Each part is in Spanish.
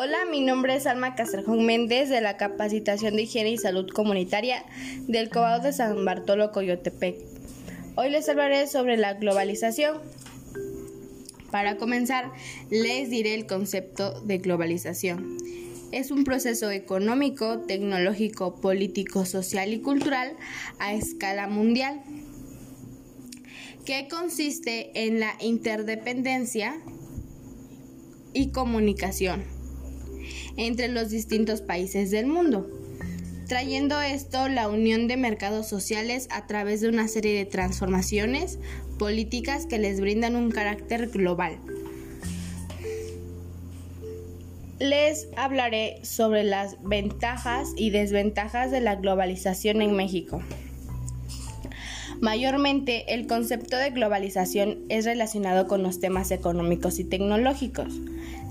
Hola, mi nombre es Alma Castrejón Méndez de la Capacitación de Higiene y Salud Comunitaria del Cobado de San Bartolo Coyotepec. Hoy les hablaré sobre la globalización. Para comenzar, les diré el concepto de globalización. Es un proceso económico, tecnológico, político, social y cultural a escala mundial que consiste en la interdependencia y comunicación entre los distintos países del mundo, trayendo esto la unión de mercados sociales a través de una serie de transformaciones políticas que les brindan un carácter global. Les hablaré sobre las ventajas y desventajas de la globalización en México. Mayormente, el concepto de globalización es relacionado con los temas económicos y tecnológicos.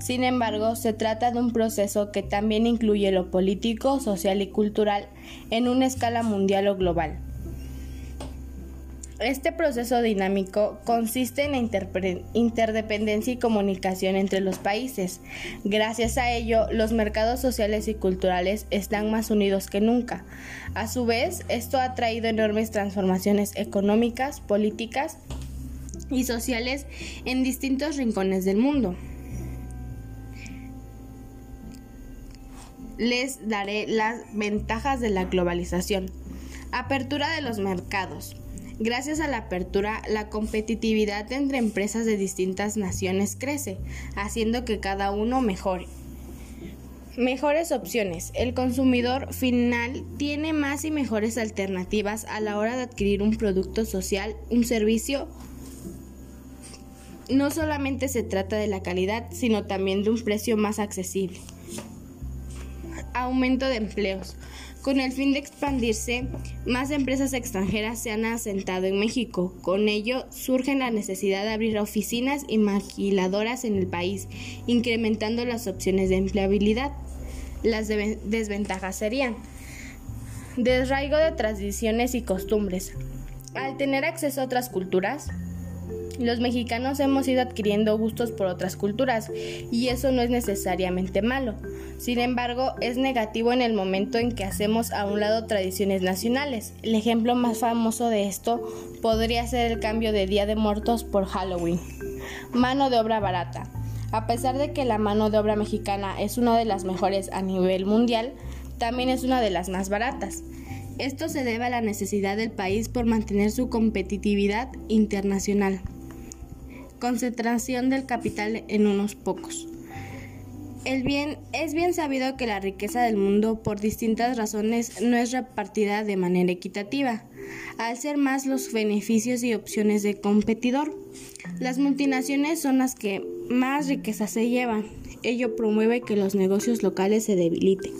Sin embargo, se trata de un proceso que también incluye lo político, social y cultural en una escala mundial o global. Este proceso dinámico consiste en la interdependencia y comunicación entre los países. Gracias a ello, los mercados sociales y culturales están más unidos que nunca. A su vez, esto ha traído enormes transformaciones económicas, políticas y sociales en distintos rincones del mundo. Les daré las ventajas de la globalización. Apertura de los mercados. Gracias a la apertura, la competitividad entre empresas de distintas naciones crece, haciendo que cada uno mejore. Mejores opciones. El consumidor final tiene más y mejores alternativas a la hora de adquirir un producto social, un servicio. No solamente se trata de la calidad, sino también de un precio más accesible. Aumento de empleos. Con el fin de expandirse, más empresas extranjeras se han asentado en México. Con ello surge la necesidad de abrir oficinas y maquiladoras en el país, incrementando las opciones de empleabilidad. Las desventajas serían desraigo de tradiciones y costumbres. Al tener acceso a otras culturas, los mexicanos hemos ido adquiriendo gustos por otras culturas y eso no es necesariamente malo. Sin embargo, es negativo en el momento en que hacemos a un lado tradiciones nacionales. El ejemplo más famoso de esto podría ser el cambio de Día de Muertos por Halloween. Mano de obra barata. A pesar de que la mano de obra mexicana es una de las mejores a nivel mundial, también es una de las más baratas. Esto se debe a la necesidad del país por mantener su competitividad internacional concentración del capital en unos pocos. El bien es bien sabido que la riqueza del mundo por distintas razones no es repartida de manera equitativa, al ser más los beneficios y opciones de competidor. Las multinacionales son las que más riqueza se llevan. Ello promueve que los negocios locales se debiliten.